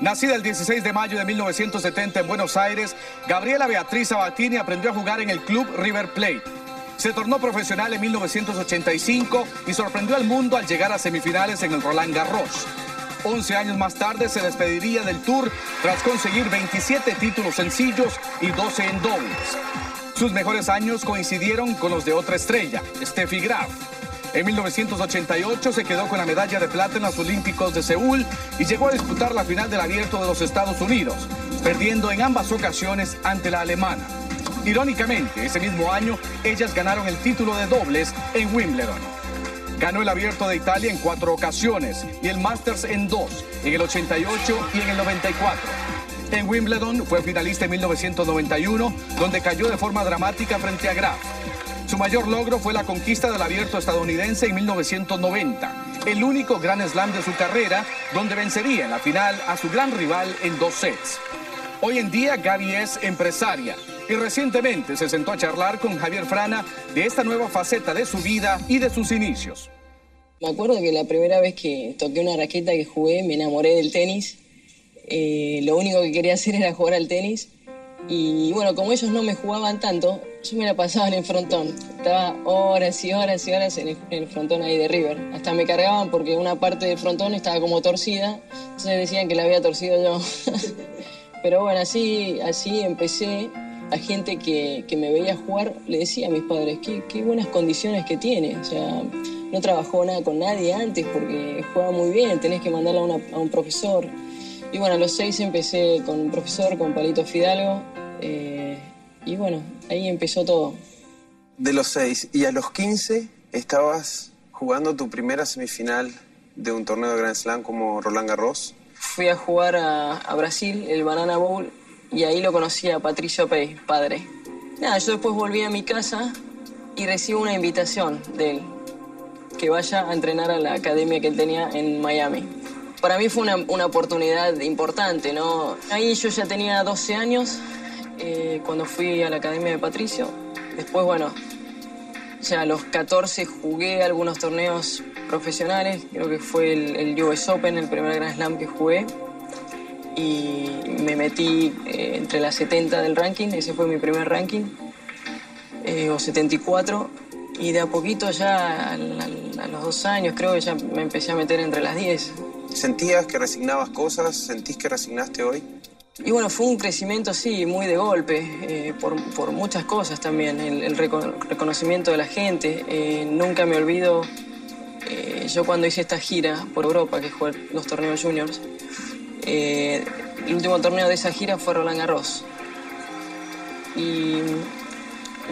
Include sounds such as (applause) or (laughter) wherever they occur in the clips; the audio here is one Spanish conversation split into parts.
Nacida el 16 de mayo de 1970 en Buenos Aires, Gabriela Beatriz Sabatini aprendió a jugar en el club River Plate. Se tornó profesional en 1985 y sorprendió al mundo al llegar a semifinales en el Roland Garros. 11 años más tarde se despediría del Tour tras conseguir 27 títulos sencillos y 12 en dobles. Sus mejores años coincidieron con los de otra estrella, Steffi Graf. En 1988 se quedó con la medalla de plata en los Olímpicos de Seúl y llegó a disputar la final del Abierto de los Estados Unidos, perdiendo en ambas ocasiones ante la alemana. Irónicamente, ese mismo año, ellas ganaron el título de dobles en Wimbledon. Ganó el Abierto de Italia en cuatro ocasiones y el Masters en dos, en el 88 y en el 94. En Wimbledon fue finalista en 1991, donde cayó de forma dramática frente a Graf. Su mayor logro fue la conquista del abierto estadounidense en 1990, el único Grand Slam de su carrera, donde vencería en la final a su gran rival en dos sets. Hoy en día Gaby es empresaria y recientemente se sentó a charlar con Javier Frana de esta nueva faceta de su vida y de sus inicios. Me acuerdo que la primera vez que toqué una raqueta que jugué me enamoré del tenis. Eh, lo único que quería hacer era jugar al tenis. Y bueno, como ellos no me jugaban tanto, yo me la pasaba en el frontón. Estaba horas y horas y horas en el, en el frontón ahí de River. Hasta me cargaban porque una parte del frontón estaba como torcida. Entonces decían que la había torcido yo. (laughs) Pero bueno, así, así empecé. A gente que, que me veía jugar le decía a mis padres, qué, qué buenas condiciones que tiene. O sea, no trabajó nada con nadie antes porque juega muy bien, tenés que mandarla a, una- a un profesor. Y bueno, a los seis empecé con un profesor, con Palito Fidalgo. eh, y bueno, ahí empezó todo. De los 6 y a los 15 estabas jugando tu primera semifinal de un torneo de Grand Slam como Roland Garros. Fui a jugar a, a Brasil, el Banana Bowl, y ahí lo conocí a Patricio Pei, padre. Nada, yo después volví a mi casa y recibo una invitación de él, que vaya a entrenar a la academia que él tenía en Miami. Para mí fue una, una oportunidad importante, ¿no? Ahí yo ya tenía 12 años eh, cuando fui a la academia de Patricio. Después, bueno, ya a los 14 jugué algunos torneos profesionales, creo que fue el, el US Open, el primer Grand Slam que jugué. Y me metí eh, entre las 70 del ranking, ese fue mi primer ranking, eh, o 74. Y de a poquito ya, a los dos años, creo que ya me empecé a meter entre las 10. ¿Sentías que resignabas cosas? ¿Sentís que resignaste hoy? Y bueno, fue un crecimiento, sí, muy de golpe, eh, por, por muchas cosas también. El, el reco- reconocimiento de la gente. eh, nunca me olvido, eh, yo cuando hice esta gira por Europa, que jugué los torneos juniors, eh, el último torneo de esa gira fue Roland Garros. Y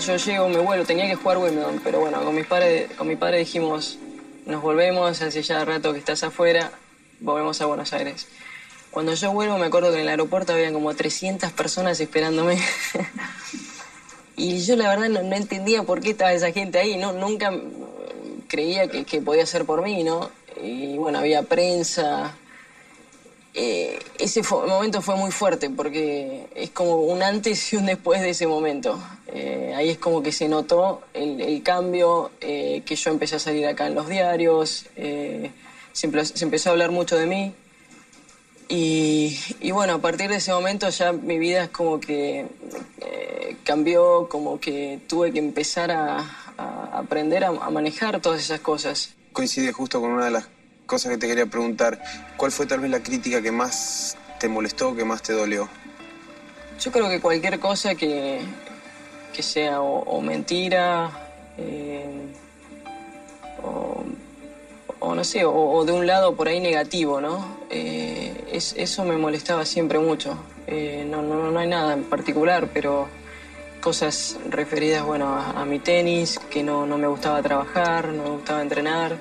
yo llego, me vuelvo, tenía que jugar Wimbledon, pero bueno, con, mis padres, con mi padre dijimos, nos volvemos, hace ya rato que estás afuera, volvemos a Buenos Aires. Cuando yo vuelvo me acuerdo que en el aeropuerto había como 300 personas esperándome. (laughs) y yo la verdad no, entendía por qué estaba esa gente ahí, no, nunca creía que, que podía ser por mí, ¿no? Y bueno, había prensa. Eh, ese momento fue muy fuerte porque es como un antes y un después de ese momento. Eh, ahí es como que se notó el, cambio, eh, que yo empecé a salir acá en los diarios, eh, se, se empezó a hablar mucho de mí. Y, bueno, a partir de ese momento ya mi vida es como que cambió, como que tuve que empezar a, a aprender a, a manejar todas esas cosas. Coincide justo con una de las cosas que te quería preguntar. ¿Cuál fue tal vez la crítica que más te molestó, que más te dolió? Yo creo que cualquier cosa que, que sea o, mentira, eh, o, no sé, o, de un lado por ahí negativo, ¿no? Eh, es- eso me molestaba siempre mucho. Eh, no, no, no hay nada en particular, pero cosas referidas, bueno, a, a mi tenis, que no, no me gustaba trabajar, no me gustaba entrenar.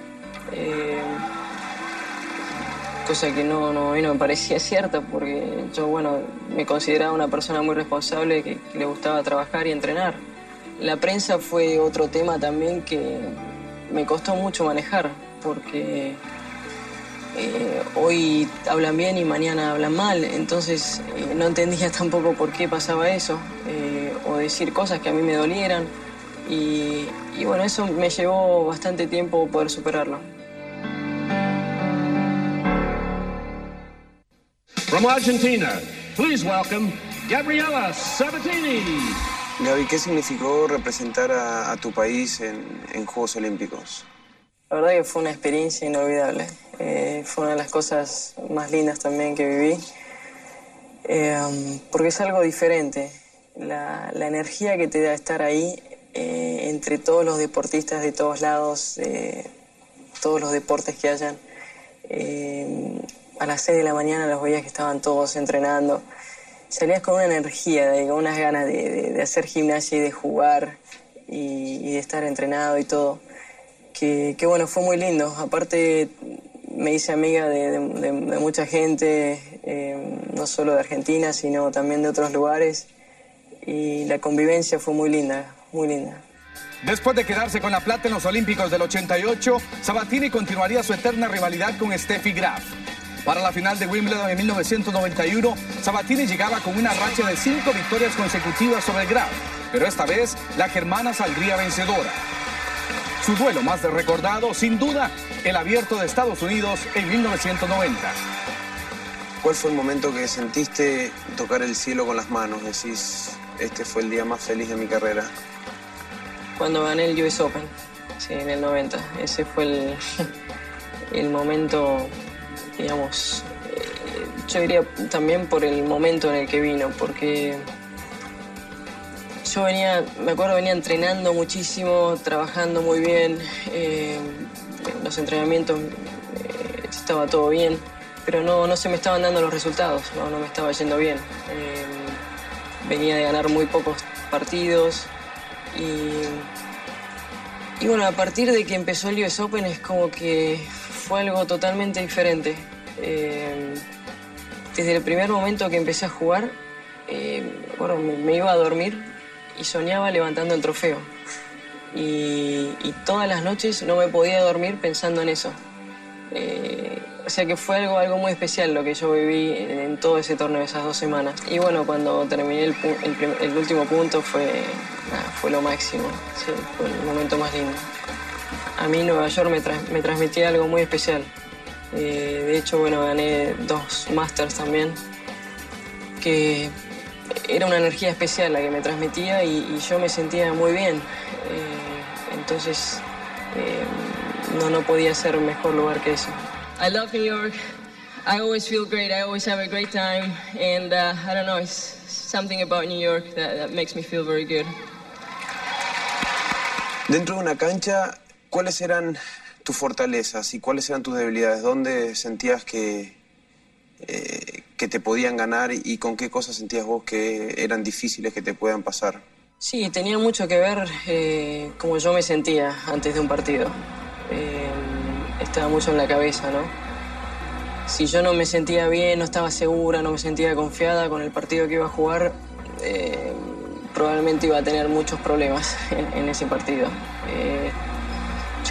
Cosa que no, no, no me parecía cierta porque yo, bueno, me consideraba una persona muy responsable que, que le gustaba trabajar y entrenar. La prensa fue otro tema también que me costó mucho manejar porque eh, hoy hablan bien y mañana hablan mal, entonces eh, no entendía (laughs) tampoco por qué pasaba eso, eh, o decir cosas que a mí me dolieran, y, y bueno, eso me llevó bastante tiempo poder superarlo. From Argentina, please welcome Gabriela Sabatini. Gaby, ¿qué significó representar a, a tu país en, en Juegos Olímpicos? La verdad que fue una experiencia inolvidable. Eh, fue una de las cosas más lindas también que viví. Eh, porque es algo diferente. La, la energía que te da estar ahí eh, entre todos los deportistas de todos lados, todos los deportes que hayan. Eh, a las 6 de la mañana los veías que estaban todos entrenando. Salías con una energía, con unas ganas de, hacer gimnasia y de jugar y, de estar entrenado y todo. Que, bueno, fue muy lindo. Aparte me hice amiga de mucha gente, eh, no solo de Argentina, sino también de otros lugares. Y la convivencia fue muy linda, muy linda. Después de quedarse con la plata en los Olímpicos del 88, Sabatini continuaría su eterna rivalidad con Steffi Graf. Para la final de Wimbledon en 1991, Sabatini llegaba con una racha de cinco victorias consecutivas sobre Graf, pero esta vez la germana saldría vencedora. Su duelo más recordado, sin duda, el abierto de Estados Unidos en 1990. ¿Cuál fue el momento que sentiste tocar el cielo con las manos? Decís, este fue el día más feliz de mi carrera. Cuando gané el US Open, sí, en el 90. Ese fue el, (laughs) el momento, digamos, eh, yo diría también por el momento en el que vino, porque yo venía, me acuerdo, venía entrenando muchísimo, trabajando muy bien, eh, los entrenamientos eh, estaba todo bien, pero no, no se me estaban dando los resultados, no, no me estaba yendo bien. Venía de ganar muy pocos partidos y bueno, a partir de que empezó el US Open es como que fue algo totalmente diferente. Eh, desde el primer momento que empecé a jugar, eh, bueno, me, me iba a dormir y soñaba levantando el trofeo. Y, y todas las noches no me podía dormir pensando en eso. Eh, o sea que fue algo, algo muy especial lo que yo viví en, en todo ese torneo, esas dos semanas. Y bueno, cuando terminé el, el el último punto fue, fue lo máximo, sí, fue el momento más lindo. A mí Nueva York me, tra- me transmitía algo muy especial. Eh, de hecho, bueno, gané dos Masters también, que era una energía especial la que me transmitía y, y yo me sentía muy bien. Eh, entonces, eh, no, no podía ser un mejor lugar que eso. I love New York. I always feel great. I always have a great time. And uh, I don't know, it's something about New York that, that makes me feel very good. Dentro de una cancha, ¿cuáles eran tus fortalezas y cuáles eran tus debilidades? ¿Dónde sentías que, eh, que te podían ganar y con qué cosas sentías vos que eran difíciles que te puedan pasar? Sí, tenía mucho que ver eh, cómo yo me sentía antes de un partido. Eh, estaba mucho en la cabeza, ¿no? Si yo no me sentía bien, no estaba segura, no me sentía confiada con el partido que iba a jugar, eh, probablemente iba a tener muchos problemas (laughs) en, ese partido.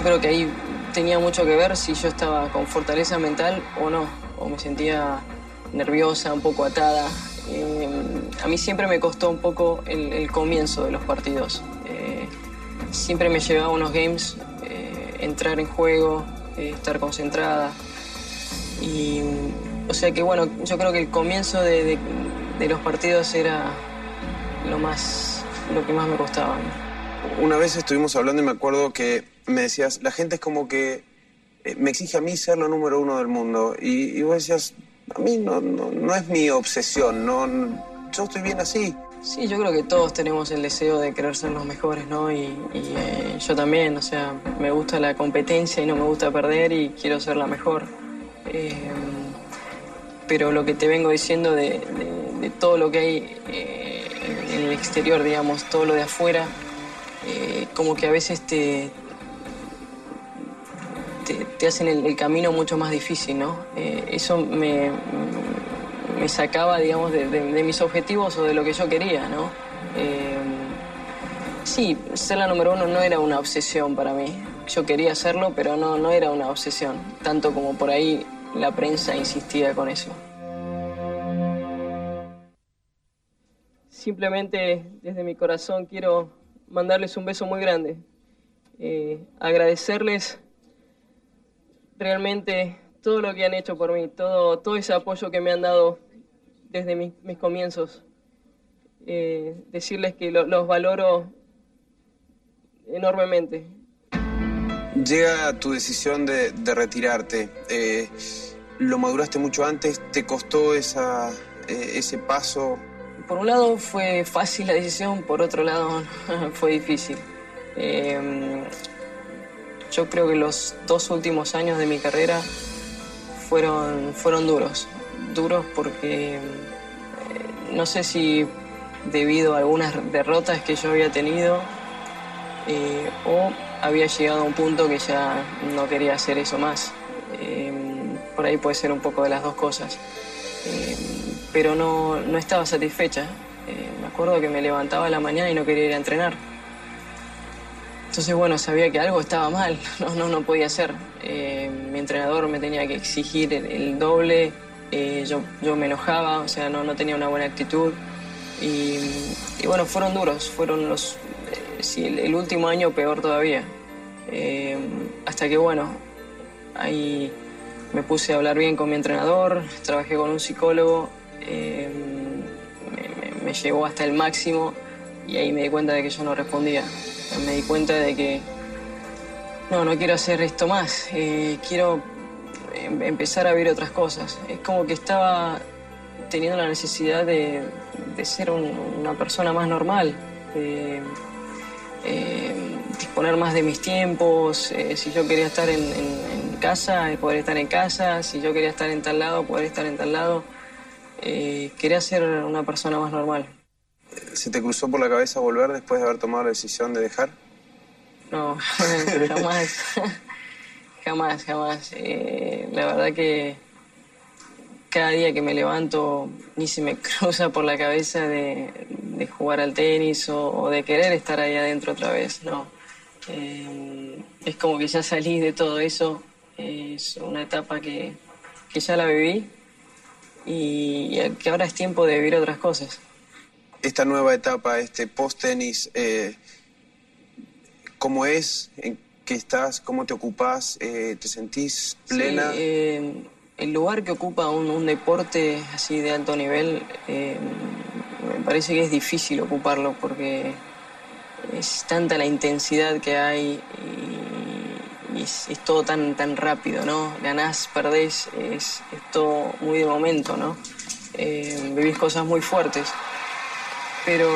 Yo creo que ahí tenía mucho que ver si yo estaba con fortaleza mental o no, o me sentía nerviosa, un poco atada. Eh, a mí siempre me costó un poco el, comienzo de los partidos. Eh, siempre me llevaba unos games eh, entrar en juego, estar concentrada. Y, o sea que bueno, yo creo que el comienzo de, los partidos era lo más, lo que más me costaba. Una vez estuvimos hablando y me acuerdo que me decías, la gente es como que eh, me exige a mí ser la número uno del mundo. Y, vos decías, a mí no, no, no es mi obsesión, no, yo estoy bien así. Sí, yo creo que todos tenemos el deseo de querer ser los mejores, ¿no? Y, eh, yo también, o sea, me gusta la competencia y no me gusta perder y quiero ser la mejor. Eh, pero lo que te vengo diciendo de, todo lo que hay eh, en, el exterior, digamos, todo lo de afuera, como que a veces te, te, hacen el, camino mucho más difícil, ¿no? Eh, eso me, me sacaba, digamos, de mis objetivos o de lo que yo quería, ¿no? Eh, sí, ser la número uno no era una obsesión para mí. Yo quería hacerlo, pero no, no era una obsesión. Tanto como por ahí la prensa insistía con eso. Simplemente desde mi corazón quiero mandarles un beso muy grande, eh, agradecerles realmente todo lo que han hecho por mí, todo, todo ese apoyo que me han dado desde mis, comienzos. Eh, decirles que los valoro enormemente. Llega tu decisión de, retirarte. Eh, ¿Lo maduraste mucho antes? ¿Te costó esa, eh, ese paso? Por un lado fue fácil la decisión, por otro lado (laughs) fue difícil. Yo creo que los dos últimos años de mi carrera fueron, fueron duros. Duros porque eh, no sé si debido a algunas derrotas que yo había tenido eh, o había llegado a un punto que ya no quería hacer eso más. Eh, por ahí puede ser un poco de las dos cosas. pero no, no, estaba satisfecha. me acuerdo que me levantaba a la mañana y no quería ir a entrenar. Entonces, bueno, sabía que algo estaba mal, (laughs) no, no, no podía ser. Eh, mi entrenador me tenía que exigir el, doble, eh, yo, yo, me enojaba, o sea, no, no tenía una buena actitud. Y, bueno, fueron duros, fueron los, eh, el, último año peor todavía. hasta que, bueno, ahí me puse a hablar bien con mi entrenador, trabajé con un psicólogo, me, me llevó hasta el máximo y ahí me di cuenta de que yo no respondía me di cuenta de que no, no quiero hacer esto más, eh, quiero em, empezar a ver otras cosas. Es como que estaba teniendo la necesidad de, ser una persona más normal, de em, disponer más de mis tiempos, eh, si yo quería estar en, en, casa, poder estar en casa, si yo quería estar en tal lado, poder estar en tal lado. Eh, quería ser una persona más normal. ¿Se te cruzó por la cabeza volver después de haber tomado la decisión de dejar? No, (laughs) jamás. (laughs) jamás, jamás. Eh, la verdad que cada día que me levanto ni se me (laughs) cruza por la cabeza de, jugar al tenis o, de querer estar ahí adentro otra vez. No. Eh, es como que ya salí de todo eso. Es una etapa que, ya la viví y que ahora es tiempo de vivir otras cosas esta nueva etapa, este post-tenis, eh, ¿cómo es? ¿En qué estás? ¿Cómo te ocupas? Eh, ¿Te sentís plena? Eh, el lugar que ocupa un, deporte así de alto nivel, me parece que es difícil ocuparlo porque es tanta la intensidad que hay y, es, todo tan, tan rápido, ¿no? Ganás, perdés, es, es todo muy de momento, ¿no? vivís cosas muy fuertes pero,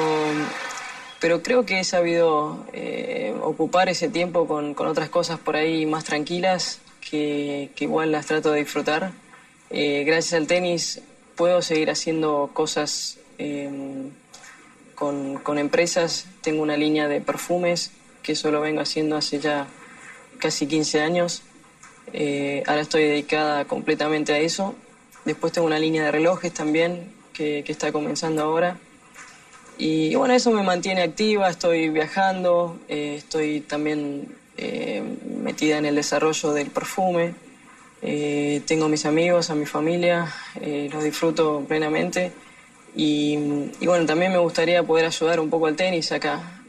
pero creo que he sabido eh, ocupar ese tiempo con, otras cosas por ahí más tranquilas que, igual las trato de disfrutar. Eh, gracias al tenis puedo seguir haciendo cosas em, con, empresas. Tengo una línea de perfumes que eso lo vengo haciendo hace ya casi 15 años. Eh, ahora estoy dedicada completamente a eso. Después tengo una línea de relojes también que está comenzando ahora. Y bueno, eso me mantiene activa, estoy viajando, eh, estoy también eh, metida en el desarrollo del perfume, eh, tengo a mis amigos, a mi familia, los disfruto plenamente y, bueno, también me gustaría poder ayudar un poco al tenis acá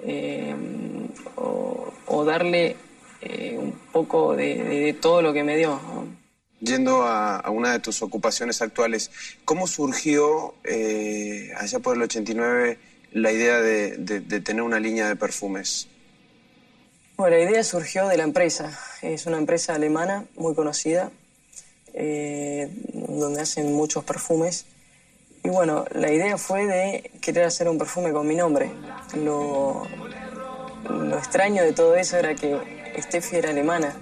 o, darle un poco de, todo lo que me dio. Yendo a, una de tus ocupaciones actuales, ¿cómo surgió allá por el 89? La idea de, tener una línea de perfumes? Bueno, la idea surgió de la empresa. Es una empresa alemana muy conocida, eh, donde hacen muchos perfumes. Y bueno, la idea fue de querer hacer un perfume con mi nombre. Lo, lo extraño de todo eso era que Steffi era alemana.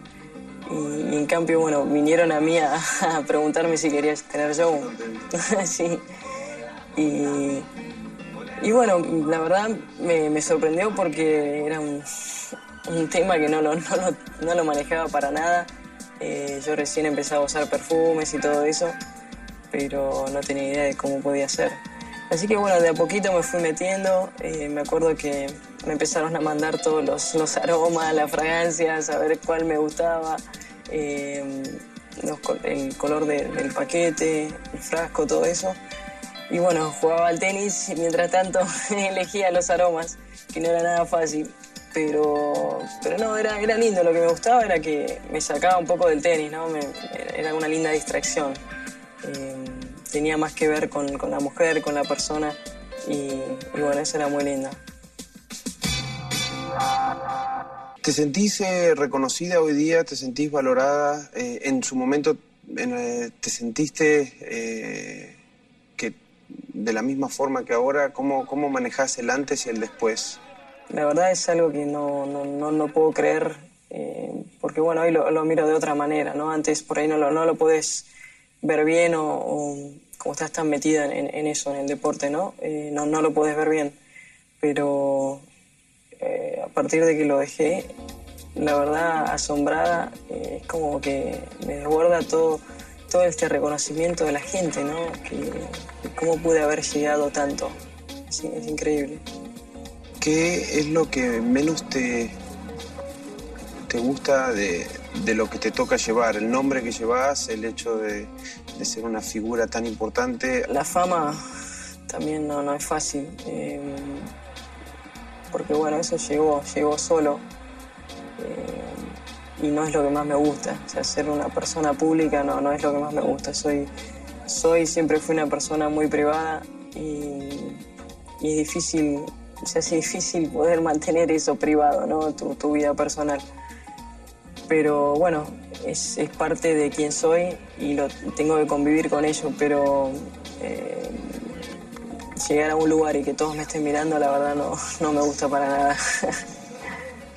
Y, en cambio, bueno, vinieron a mí a, (laughs) a preguntarme si quería tener yo. (laughs) sí. Y y bueno, la verdad me, sorprendió porque era un, tema que (laughs) no lo, no, lo, manejaba para nada. Eh, yo recién empezaba a usar perfumes y todo eso, pero no tenía idea de cómo podía ser. Así que bueno, de a poquito me fui metiendo. Eh, me acuerdo que me empezaron a mandar todos los, aromas, las fragancias, a ver cuál me gustaba. Eh, el color del paquete, el frasco, todo eso. Y bueno, jugaba al tenis y mientras tanto (laughs) elegía los aromas, que no era nada fácil. Pero, pero no, era, era lindo. Lo que me gustaba era que me sacaba un poco del tenis, ¿no? era una linda distracción. Eh, tenía más que ver con, la mujer, con la persona. Y, bueno, eso era muy lindo. ¿Te sentís eh, reconocida hoy día? ¿Te sentís valorada? Eh, en su momento, ¿te sentiste de la misma forma que ahora? ¿Cómo, cómo manejás el antes y el después? La verdad es algo que no, no, no, puedo creer, porque bueno, hoy lo, miro de otra manera, ¿no? Antes por ahí no lo, no lo puedes ver bien o, como estás tan metida en, en, eso, en el deporte, ¿no? no, no lo puedes ver bien. Pero eh, a partir de que lo dejé, la verdad asombrada, eh, es como que me desborda todo, todo este reconocimiento de la gente, ¿no? Que, cómo pude haber llegado tanto. es increíble. ¿Qué es lo que menos te, te gusta de, lo que te toca llevar? El nombre que llevas, el hecho de, ser una figura tan importante. La fama también no, no es fácil. Eh, porque bueno, eso llegó, llegó solo. Eh, y no es lo que más me gusta. O ser una persona pública no, no es lo que más me gusta. Soy, soy siempre fui una persona muy privada y, es difícil, o sea, es difícil poder mantener eso privado, ¿no? Tu, vida personal. Pero bueno, es, parte de quien soy y lo, tengo que convivir con ello, pero eh, llegar a un lugar y que todos me estén mirando, la verdad no, no me gusta para nada. (laughs)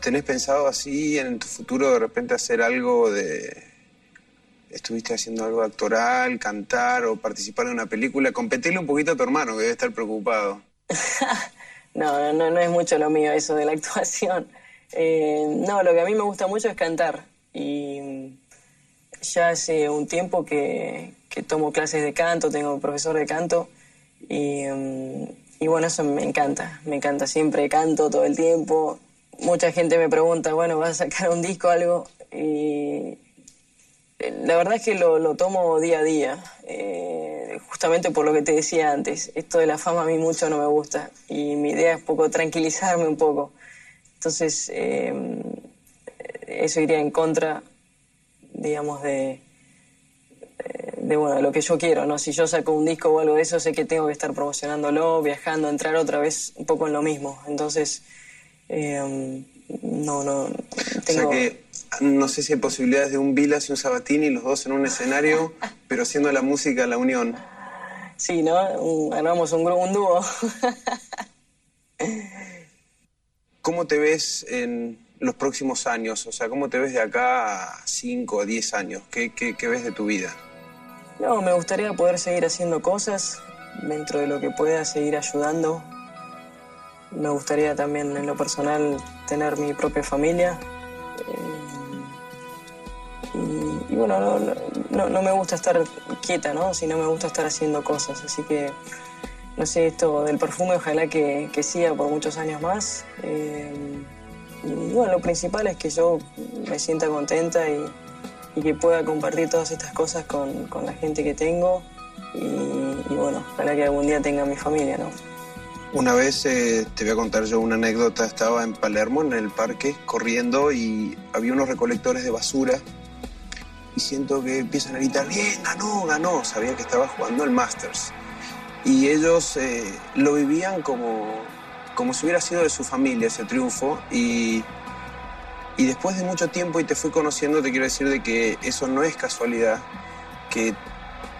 ¿Tenés pensado así en tu futuro de repente hacer algo de... ¿Estuviste haciendo algo actoral, cantar o participar en una película? Competirle un poquito a tu hermano, que debe estar preocupado. (laughs) no, no, no es mucho lo mío eso de la actuación. Eh, no, lo que a mí me gusta mucho es cantar. Y ya hace un tiempo que, que tomo clases de canto, tengo profesor de canto Em, y, bueno, eso me encanta, me encanta. Siempre canto todo el tiempo. Mucha gente me pregunta, bueno, ¿vas a sacar un disco o algo? Y eh, la verdad es que lo, tomo día a día, eh, justamente por lo que te decía antes. Esto de la fama a mí mucho no me gusta y mi idea es poco tranquilizarme un poco. Entonces, em, eso iría en contra, digamos, de, de bueno, lo que yo quiero, ¿no? Si yo saco un disco o algo de eso, sé que tengo que estar promocionándolo, viajando, entrar otra vez un poco en lo mismo. Entonces, em, no, no. Tengo... O sea que no sé si hay posibilidades de un Vilas y un Sabatini, los dos en un escenario, (laughs) pero haciendo la música la unión. Sí, ¿no? ganamos un, un dúo. (laughs) ¿Cómo te ves en los próximos años? O sea, ¿cómo te ves de acá a 5 o 10 años? ¿Qué, qué ves de tu vida? No, me gustaría poder seguir haciendo cosas dentro de lo que pueda, seguir ayudando. Me gustaría también en lo personal tener mi propia familia. Eh, y, bueno, no, me gusta estar quieta, ¿no? Sino me gusta estar haciendo cosas. Así que, no sé, esto del perfume ojalá que, siga por muchos años más. Eh, y bueno, lo principal es que yo me sienta contenta y, y que pueda compartir todas estas cosas con, con la gente que tengo y, bueno, para que algún día tenga mi familia, ¿no? Una vez eh, te voy a contar yo una anécdota, estaba en Palermo, en el parque, corriendo y había unos recolectores de basura y siento que empiezan a gritar, bien, ganó, ganó, sabía que estaba jugando el Masters. Y ellos eh, lo vivían como, como si hubiera sido de su familia ese triunfo. Y y después de mucho tiempo y te fui conociendo, te quiero decir de que eso no es casualidad, que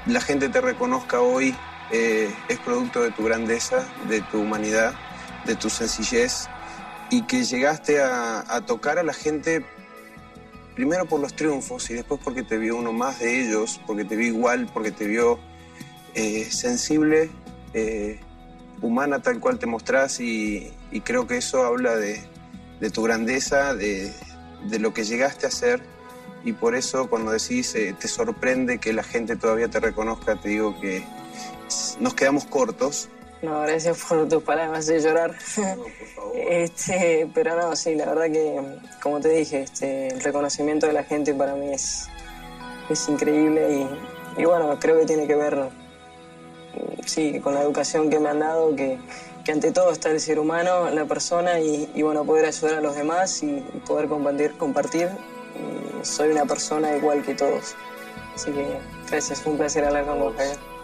la gente te reconozca hoy eh, es producto de tu grandeza, de tu humanidad, de tu sencillez y que llegaste a, tocar a la gente primero por los triunfos y después porque te vio uno más de ellos, porque te vio igual, porque te vio eh, sensible, eh, humana tal cual te mostrás y, creo que eso habla de, tu grandeza, de, lo que llegaste a ser y por eso cuando decís te sorprende que la gente todavía te reconozca, te digo que nos quedamos cortos. No, gracias por tus palabras de llorar. (laughs) este, pero no, sí, la verdad que, como te dije, este, el reconocimiento de la gente para mí es, es increíble y, bueno, creo que tiene que ver, sí, con la educación que me han dado, que, ante todo está el ser humano, la persona y, bueno, poder ayudar a los demás y, poder compartir. compartir. soy una persona igual que todos. Así que gracias, fue un placer hablar con vos, Javier.